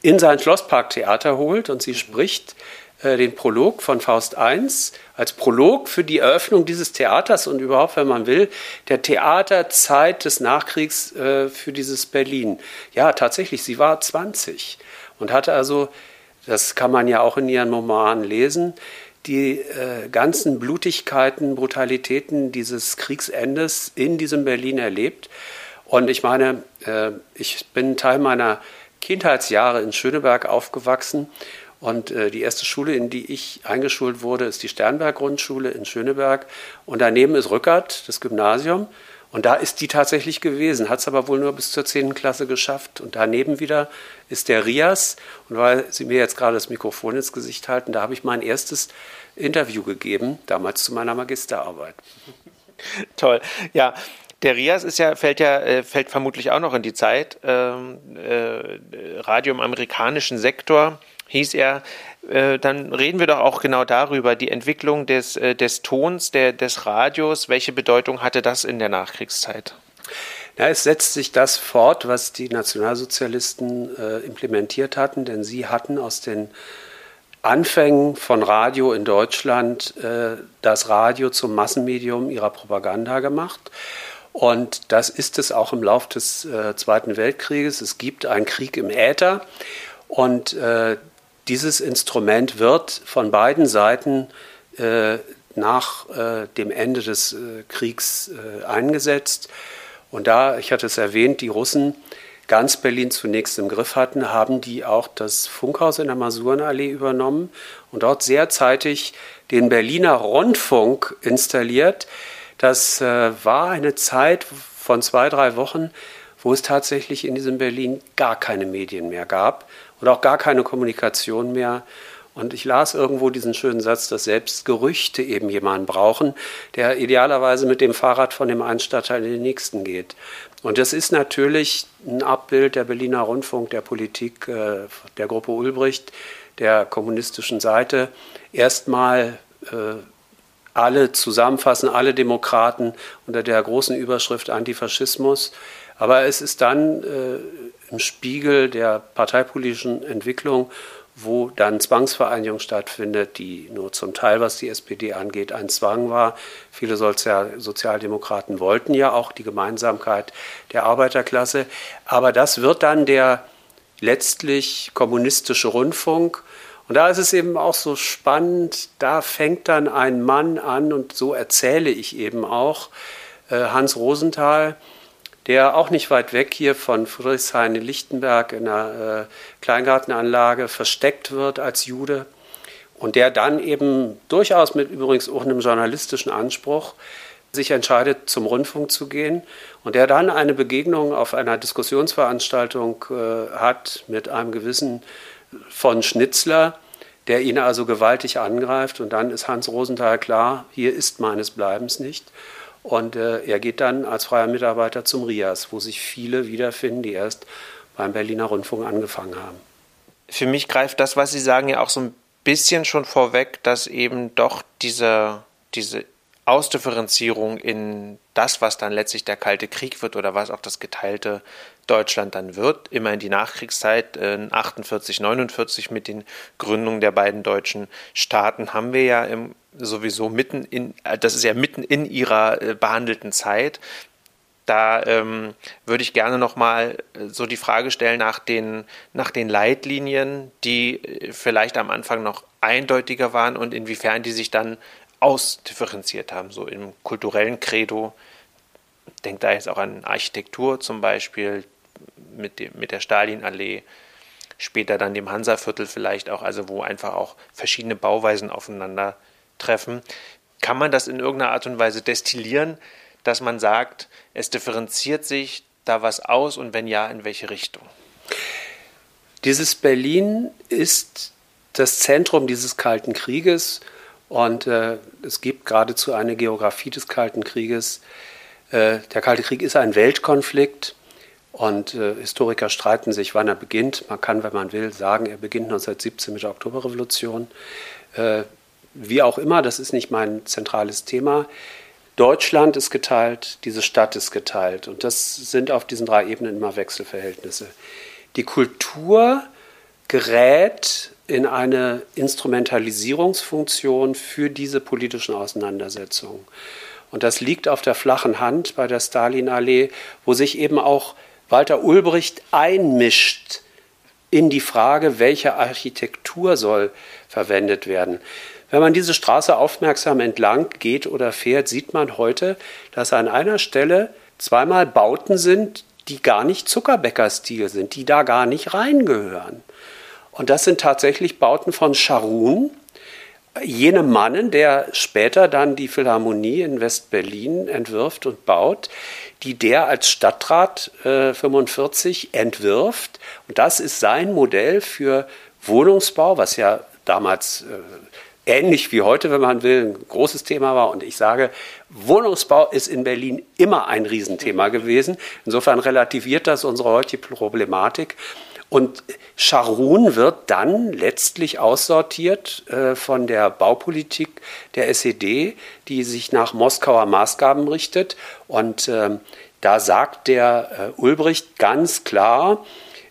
in sein Schlossparktheater holt und sie spricht den Prolog von Faust I als Prolog für die Eröffnung dieses Theaters und überhaupt, wenn man will, der Theaterzeit des Nachkriegs äh, für dieses Berlin. Ja, tatsächlich, sie war 20 und hatte also, das kann man ja auch in ihren Romanen lesen, die äh, ganzen Blutigkeiten, Brutalitäten dieses Kriegsendes in diesem Berlin erlebt. Und ich meine, äh, ich bin Teil meiner Kindheitsjahre in Schöneberg aufgewachsen. Und äh, die erste Schule, in die ich eingeschult wurde, ist die Sternberg-Grundschule in Schöneberg. Und daneben ist Rückert, das Gymnasium. Und da ist die tatsächlich gewesen, hat es aber wohl nur bis zur 10. Klasse geschafft. Und daneben wieder ist der Rias. Und weil Sie mir jetzt gerade das Mikrofon ins Gesicht halten, da habe ich mein erstes Interview gegeben, damals zu meiner Magisterarbeit. Toll. Ja, der Rias ist ja, fällt ja, äh, fällt vermutlich auch noch in die Zeit. Ähm, äh, Radio im amerikanischen Sektor hieß er, äh, dann reden wir doch auch genau darüber, die Entwicklung des, äh, des Tons, der, des Radios. Welche Bedeutung hatte das in der Nachkriegszeit? Ja, es setzt sich das fort, was die Nationalsozialisten äh, implementiert hatten, denn sie hatten aus den Anfängen von Radio in Deutschland äh, das Radio zum Massenmedium ihrer Propaganda gemacht. Und das ist es auch im Lauf des äh, Zweiten Weltkrieges. Es gibt einen Krieg im Äther und äh, dieses Instrument wird von beiden Seiten äh, nach äh, dem Ende des äh, Kriegs eingesetzt. Und da, ich hatte es erwähnt, die Russen ganz Berlin zunächst im Griff hatten, haben die auch das Funkhaus in der Masurenallee übernommen und dort sehr zeitig den Berliner Rundfunk installiert. Das äh, war eine Zeit von zwei, drei Wochen, wo es tatsächlich in diesem Berlin gar keine Medien mehr gab und auch gar keine Kommunikation mehr. Und ich las irgendwo diesen schönen Satz, dass selbst Gerüchte eben jemanden brauchen, der idealerweise mit dem Fahrrad von dem einen Stadtteil in den nächsten geht. Und das ist natürlich ein Abbild der Berliner Rundfunk, der Politik äh, der Gruppe Ulbricht, der kommunistischen Seite. Erstmal äh, alle zusammenfassen, alle Demokraten unter der großen Überschrift Antifaschismus. Aber es ist dann im Spiegel der parteipolitischen Entwicklung wo dann Zwangsvereinigung stattfindet, die nur zum Teil, was die SPD angeht, ein Zwang war. Viele Sozial Sozialdemokraten wollten ja auch die Gemeinsamkeit der Arbeiterklasse. Aber das wird dann der letztlich kommunistische Rundfunk. Und da ist es eben auch so spannend, da fängt dann ein Mann an, und so erzähle ich eben auch, äh, Hans Rosenthal, der auch nicht weit weg hier von Friedrichshain in Lichtenberg in einer äh, Kleingartenanlage versteckt wird als Jude und der dann eben durchaus mit übrigens auch einem journalistischen Anspruch sich entscheidet, zum Rundfunk zu gehen und der dann eine Begegnung auf einer Diskussionsveranstaltung äh, hat mit einem gewissen von Schnitzler, der ihn also gewaltig angreift und dann ist Hans Rosenthal klar, hier ist meines Bleibens nicht. Und äh, er geht dann als freier Mitarbeiter zum RIAS, wo sich viele wiederfinden, die erst beim Berliner Rundfunk angefangen haben. Für mich greift das, was Sie sagen, ja auch so ein bisschen schon vorweg, dass eben doch diese, diese Ausdifferenzierung in das, was dann letztlich der Kalte Krieg wird oder was auch das geteilte Deutschland dann wird, immer in die Nachkriegszeit, äh, 48, 49 mit den Gründungen der beiden deutschen Staaten, haben wir ja im sowieso mitten in, äh, das ist ja mitten in ihrer äh, behandelten Zeit. Da ähm, würde ich gerne nochmal äh, so die Frage stellen nach den, nach den Leitlinien, die vielleicht am Anfang noch eindeutiger waren und inwiefern die sich dann ausdifferenziert haben, so im kulturellen Credo. Denkt da jetzt auch an Architektur zum Beispiel mit, dem, mit der Stalinallee, später dann dem Hansaviertel vielleicht auch, also wo einfach auch verschiedene Bauweisen aufeinander treffen. Kann man das in irgendeiner Art und Weise destillieren, dass man sagt, es differenziert sich da was aus und wenn ja, in welche Richtung? Dieses Berlin ist das Zentrum dieses Kalten Krieges und äh, es gibt geradezu eine Geografie des Kalten Krieges. Äh, der Kalte Krieg ist ein Weltkonflikt und äh, Historiker streiten sich, wann er beginnt. Man kann, wenn man will, sagen, er beginnt 1917 mit der Oktoberrevolution. Äh, wie auch immer, das ist nicht mein zentrales Thema. Deutschland ist geteilt, diese Stadt ist geteilt. Und das sind auf diesen drei Ebenen immer Wechselverhältnisse. Die Kultur gerät in eine Instrumentalisierungsfunktion für diese politischen Auseinandersetzungen. Und das liegt auf der flachen Hand bei der Stalinallee, wo sich eben auch Walter Ulbricht einmischt in die Frage, welche Architektur soll verwendet werden. Wenn man diese Straße aufmerksam entlang geht oder fährt, sieht man heute, dass an einer Stelle zweimal Bauten sind, die gar nicht Zuckerbäckerstil sind, die da gar nicht reingehören. Und das sind tatsächlich Bauten von Scharun, jenem Mannen, der später dann die Philharmonie in West-Berlin entwirft und baut, die der als Stadtrat äh, 45 entwirft. Und das ist sein Modell für Wohnungsbau, was ja damals äh, ähnlich wie heute, wenn man will, ein großes Thema war. Und ich sage, Wohnungsbau ist in Berlin immer ein Riesenthema gewesen. Insofern relativiert das unsere heutige Problematik. Und Scharun wird dann letztlich aussortiert äh, von der Baupolitik der SED, die sich nach Moskauer Maßgaben richtet. Und äh, da sagt der äh, Ulbricht ganz klar,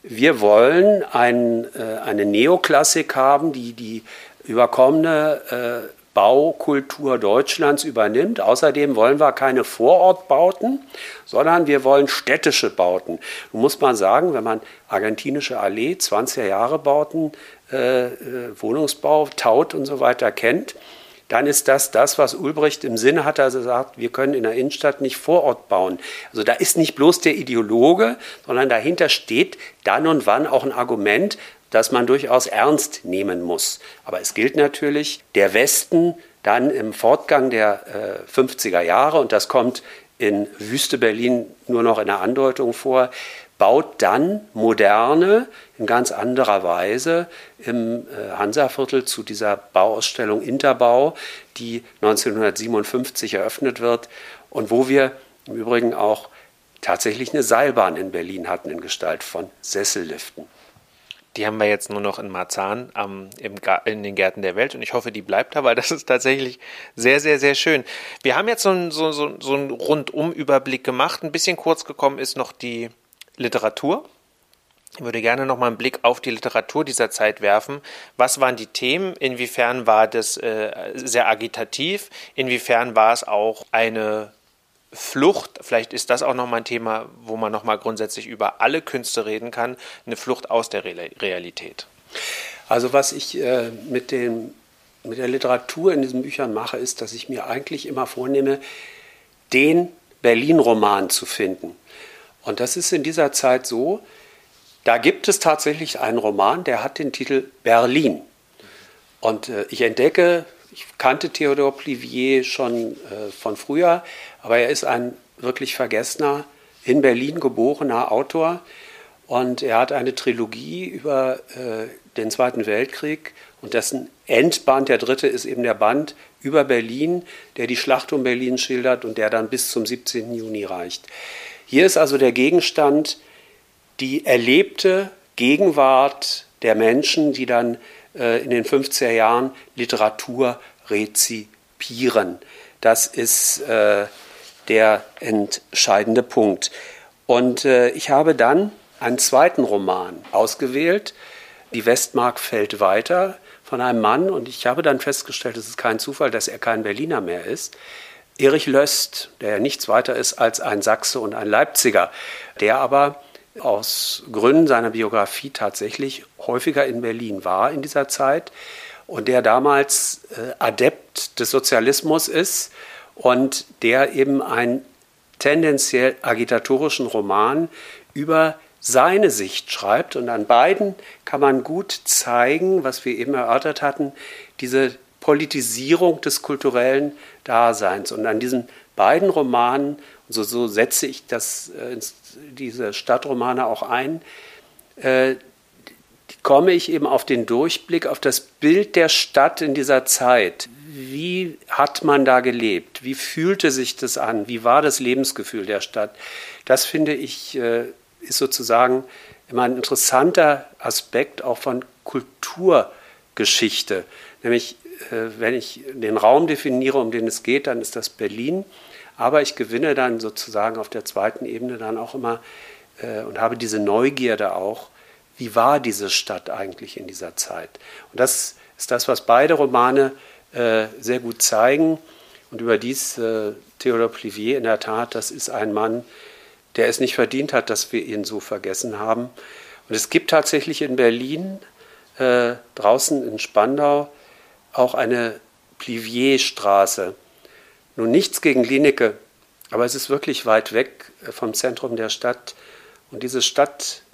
wir wollen ein, äh, eine Neoklassik haben, die die überkommene äh, Baukultur Deutschlands übernimmt. Außerdem wollen wir keine Vorortbauten, sondern wir wollen städtische Bauten. Nun muss man sagen, wenn man argentinische Allee, 20er Jahre Bauten, äh, äh, Wohnungsbau, Taut und so weiter kennt, dann ist das das, was Ulbricht im Sinne hat, als er sagt, wir können in der Innenstadt nicht Vorort bauen. Also da ist nicht bloß der Ideologe, sondern dahinter steht dann und wann auch ein Argument, das man durchaus ernst nehmen muss. Aber es gilt natürlich, der Westen dann im Fortgang der äh, 50er Jahre, und das kommt in Wüste Berlin nur noch in der Andeutung vor, baut dann moderne in ganz anderer Weise im äh, Hansaviertel zu dieser Bauausstellung Interbau, die 1957 eröffnet wird und wo wir im Übrigen auch tatsächlich eine Seilbahn in Berlin hatten in Gestalt von Sesselliften. Die haben wir jetzt nur noch in Marzahn ähm, in den Gärten der Welt und ich hoffe, die bleibt da, weil das ist tatsächlich sehr, sehr, sehr schön. Wir haben jetzt so, ein, so, so, so einen Rundumüberblick gemacht. Ein bisschen kurz gekommen ist noch die Literatur. Ich würde gerne noch mal einen Blick auf die Literatur dieser Zeit werfen. Was waren die Themen? Inwiefern war das äh, sehr agitativ? Inwiefern war es auch eine Flucht, vielleicht ist das auch nochmal ein Thema, wo man nochmal grundsätzlich über alle Künste reden kann, eine Flucht aus der Realität. Also was ich äh, mit, dem, mit der Literatur in diesen Büchern mache, ist, dass ich mir eigentlich immer vornehme, den Berlin-Roman zu finden. Und das ist in dieser Zeit so, da gibt es tatsächlich einen Roman, der hat den Titel Berlin. Und äh, ich entdecke ich kannte Theodor Plivier schon äh, von früher, aber er ist ein wirklich vergessener, in Berlin geborener Autor. Und er hat eine Trilogie über äh, den Zweiten Weltkrieg und dessen Endband, der dritte, ist eben der Band über Berlin, der die Schlacht um Berlin schildert und der dann bis zum 17. Juni reicht. Hier ist also der Gegenstand die erlebte Gegenwart der Menschen, die dann äh, in den 50er Jahren Literatur rezipieren. Das ist äh, der entscheidende Punkt. Und äh, ich habe dann einen zweiten Roman ausgewählt, Die Westmark fällt weiter, von einem Mann. Und ich habe dann festgestellt, es ist kein Zufall, dass er kein Berliner mehr ist. Erich Löst, der ja nichts weiter ist als ein Sachse und ein Leipziger, der aber aus Gründen seiner Biografie tatsächlich häufiger in Berlin war in dieser Zeit und der damals äh, Adept des Sozialismus ist und der eben einen tendenziell agitatorischen Roman über seine Sicht schreibt. Und an beiden kann man gut zeigen, was wir eben erörtert hatten, diese Politisierung des kulturellen Daseins. Und an diesen beiden Romanen, so, so setze ich das, äh, diese Stadtromane auch ein, äh, komme ich eben auf den Durchblick, auf das Bild der Stadt in dieser Zeit. Wie hat man da gelebt? Wie fühlte sich das an? Wie war das Lebensgefühl der Stadt? Das finde ich äh, ist sozusagen immer ein interessanter Aspekt auch von Kulturgeschichte. Nämlich, äh, wenn ich den Raum definiere, um den es geht, dann ist das Berlin. Aber ich gewinne dann sozusagen auf der zweiten Ebene dann auch immer äh, und habe diese Neugierde auch, wie war diese Stadt eigentlich in dieser Zeit. Und das ist das, was beide Romane äh, sehr gut zeigen. Und überdies äh, Theodor Plivier in der Tat, das ist ein Mann, der es nicht verdient hat, dass wir ihn so vergessen haben. Und es gibt tatsächlich in Berlin, äh, draußen in Spandau, auch eine Plivierstraße. Nun nichts gegen Linecke, aber es ist wirklich weit weg äh, vom Zentrum der Stadt. Und diese Stadt äh,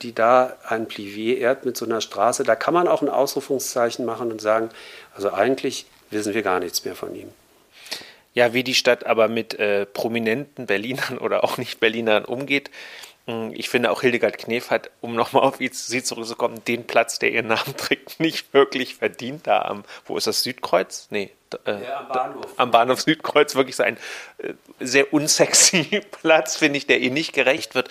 die da ein Plivier ehrt mit so einer Straße, da kann man auch ein Ausrufungszeichen machen und sagen, also eigentlich wissen wir gar nichts mehr von ihm. Ja, wie die Stadt aber mit äh, prominenten Berlinern oder auch nicht Berlinern umgeht. Hm, ich finde auch Hildegard Knef hat, um nochmal auf sie zurückzukommen, den Platz, der ihren Namen trägt, nicht wirklich verdient. Da am, wo ist das, Südkreuz? Nee, äh, ja, am Bahnhof. am Bahnhof Südkreuz wirklich so ein äh, sehr unsexy Platz, finde ich, der ihr nicht gerecht wird.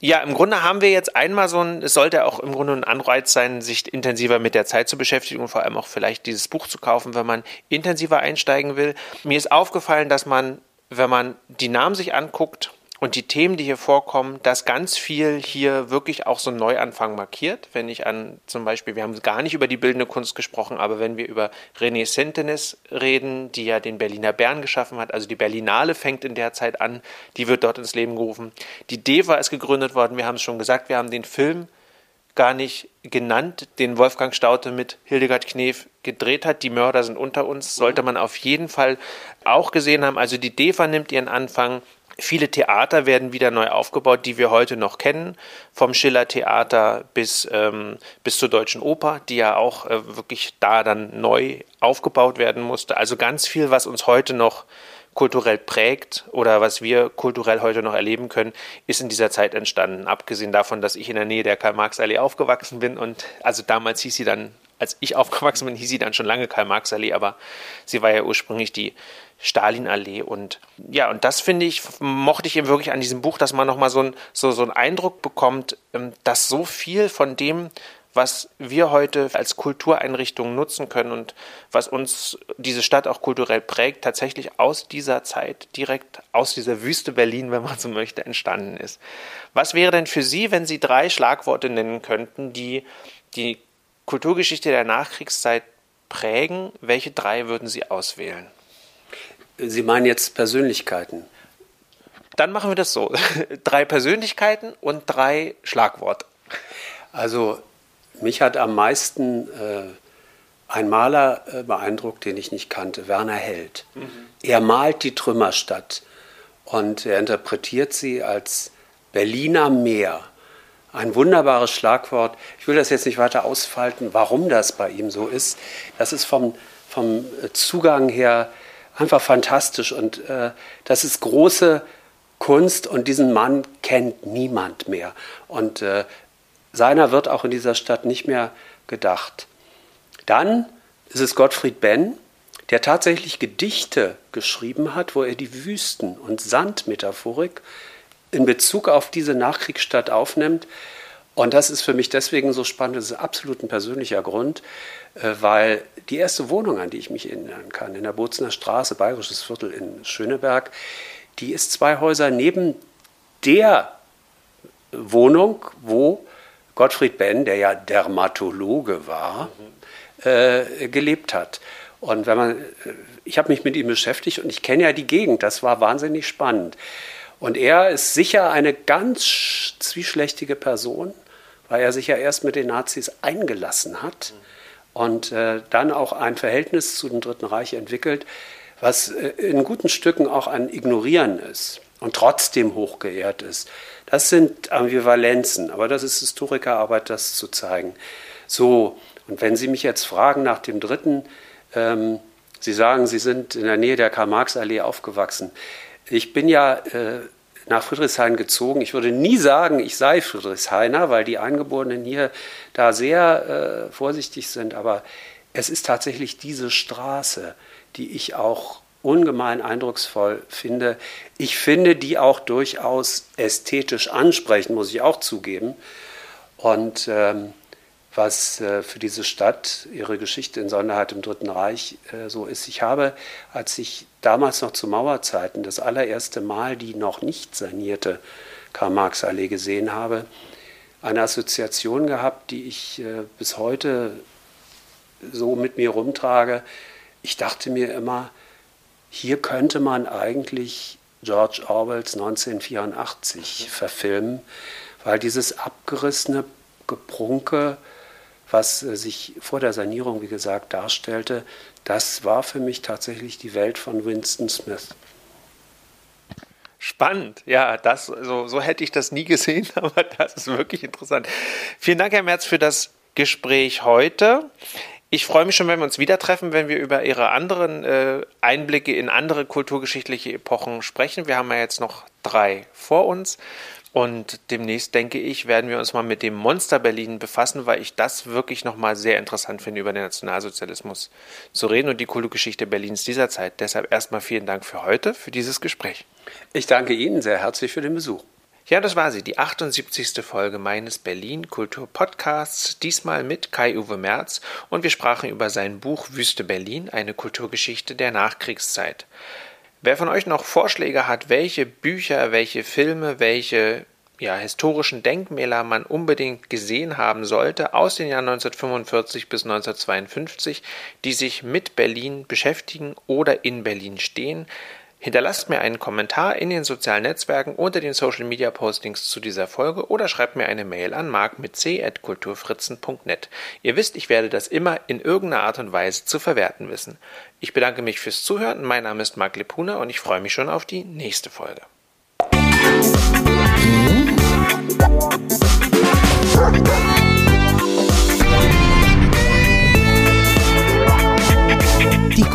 Ja, im Grunde haben wir jetzt einmal so ein, es sollte auch im Grunde ein Anreiz sein, sich intensiver mit der Zeit zu beschäftigen und vor allem auch vielleicht dieses Buch zu kaufen, wenn man intensiver einsteigen will. Mir ist aufgefallen, dass man, wenn man die Namen sich anguckt, und die Themen, die hier vorkommen, dass ganz viel hier wirklich auch so einen Neuanfang markiert. Wenn ich an zum Beispiel, wir haben gar nicht über die bildende Kunst gesprochen, aber wenn wir über René Sentenis reden, die ja den Berliner Bern geschaffen hat, also die Berlinale fängt in der Zeit an, die wird dort ins Leben gerufen. Die DEWA ist gegründet worden, wir haben es schon gesagt, wir haben den Film gar nicht genannt, den Wolfgang Staute mit Hildegard Knef gedreht hat. Die Mörder sind unter uns, sollte man auf jeden Fall auch gesehen haben. Also die DEFA nimmt ihren Anfang, Viele Theater werden wieder neu aufgebaut, die wir heute noch kennen, vom Schiller Theater bis, ähm, bis zur Deutschen Oper, die ja auch äh, wirklich da dann neu aufgebaut werden musste. Also ganz viel, was uns heute noch kulturell prägt oder was wir kulturell heute noch erleben können, ist in dieser Zeit entstanden. Abgesehen davon, dass ich in der Nähe der Karl-Marx-Allee aufgewachsen bin und also damals hieß sie dann, als ich aufgewachsen bin, hieß sie dann schon lange Karl-Marx-Allee, aber sie war ja ursprünglich die Stalinallee. Und ja, und das finde ich, mochte ich eben wirklich an diesem Buch, dass man nochmal so, ein, so, so einen Eindruck bekommt, ähm, dass so viel von dem, was wir heute als Kultureinrichtungen nutzen können und was uns diese Stadt auch kulturell prägt, tatsächlich aus dieser Zeit, direkt aus dieser Wüste Berlin, wenn man so möchte, entstanden ist. Was wäre denn für Sie, wenn Sie drei Schlagworte nennen könnten, die die Kulturgeschichte der Nachkriegszeit prägen? Welche drei würden Sie auswählen? Sie meinen jetzt Persönlichkeiten? Dann machen wir das so. drei Persönlichkeiten und drei Schlagworte. Also mich hat am meisten äh, ein Maler äh, beeindruckt, den ich nicht kannte, Werner Held. Mhm. Er malt die Trümmerstadt und er interpretiert sie als Berliner Meer. Ein wunderbares Schlagwort. Ich will das jetzt nicht weiter ausfalten, warum das bei ihm so ist. Das ist vom, vom Zugang her einfach fantastisch. Und äh, das ist große Kunst und diesen Mann kennt niemand mehr. Und äh, seiner wird auch in dieser Stadt nicht mehr gedacht. Dann ist es Gottfried Benn, der tatsächlich Gedichte geschrieben hat, wo er die Wüsten- und Sandmetaphorik in Bezug auf diese Nachkriegsstadt aufnimmt. Und das ist für mich deswegen so spannend, das ist absolut ein persönlicher Grund, äh, weil die erste Wohnung, an die ich mich erinnern kann, in der Bozner Straße, Bayerisches Viertel in Schöneberg, die ist zwei Häuser neben der Wohnung, wo Gottfried Benn, der ja Dermatologe war, mhm. äh, gelebt hat. Und wenn man, äh, ich habe mich mit ihm beschäftigt und ich kenne ja die Gegend, das war wahnsinnig spannend. Und er ist sicher eine ganz zwischlächtige Person, weil er sich ja erst mit den Nazis eingelassen hat. Und äh, dann auch ein Verhältnis zu dem Dritten Reich entwickelt, was äh, in guten Stücken auch ein Ignorieren ist und trotzdem hochgeehrt ist. Das sind Ambivalenzen, aber das ist Historikerarbeit, das zu zeigen. So, und wenn Sie mich jetzt fragen nach dem Dritten, ähm, Sie sagen, Sie sind in der Nähe der Karl-Marx-Allee aufgewachsen. Ich bin ja äh, nach Friedrichshain gezogen. Ich würde nie sagen, ich sei Friedrichshainer, weil die Eingeborenen hier da sehr äh, vorsichtig sind. Aber es ist tatsächlich diese Straße, die ich auch ungemein eindrucksvoll finde. Ich finde die auch durchaus ästhetisch ansprechend, muss ich auch zugeben. Und ähm, was äh, für diese Stadt, ihre Geschichte in Sonderheit im Dritten Reich äh, so ist. Ich habe, als ich damals noch zu Mauerzeiten das allererste Mal die noch nicht sanierte Karl-Marx-Allee gesehen habe, eine Assoziation gehabt, die ich äh, bis heute so mit mir rumtrage. Ich dachte mir immer, hier könnte man eigentlich George Orwells 1984 verfilmen, weil dieses abgerissene Geprunke was äh, sich vor der Sanierung, wie gesagt, darstellte, das war für mich tatsächlich die Welt von Winston Smith. Spannend, ja, das, so, so hätte ich das nie gesehen, aber das ist wirklich interessant. Vielen Dank, Herr Merz, für das Gespräch heute. Ich freue mich schon, wenn wir uns wieder treffen, wenn wir über Ihre anderen äh, Einblicke in andere kulturgeschichtliche Epochen sprechen. Wir haben ja jetzt noch drei vor uns. Und demnächst, denke ich, werden wir uns mal mit dem Monster Berlin befassen, weil ich das wirklich nochmal sehr interessant finde, über den Nationalsozialismus zu reden und die Kulturgeschichte Berlins dieser Zeit. Deshalb erstmal vielen Dank für heute, für dieses Gespräch. Ich danke Ihnen sehr herzlich für den Besuch. Ja, das war sie, die 78. Folge meines Berlin Kultur Podcasts, diesmal mit Kai-Uwe Merz und wir sprachen über sein Buch Wüste Berlin, eine Kulturgeschichte der Nachkriegszeit. Wer von euch noch Vorschläge hat, welche Bücher, welche Filme, welche ja, historischen Denkmäler man unbedingt gesehen haben sollte aus den Jahren 1945 bis 1952, die sich mit Berlin beschäftigen oder in Berlin stehen, Hinterlasst mir einen Kommentar in den sozialen Netzwerken unter den Social Media Postings zu dieser Folge oder schreibt mir eine Mail an mark mit c.kulturfritzen.net. Ihr wisst, ich werde das immer in irgendeiner Art und Weise zu verwerten wissen. Ich bedanke mich fürs Zuhören. Mein Name ist Marc Lepuna und ich freue mich schon auf die nächste Folge. Die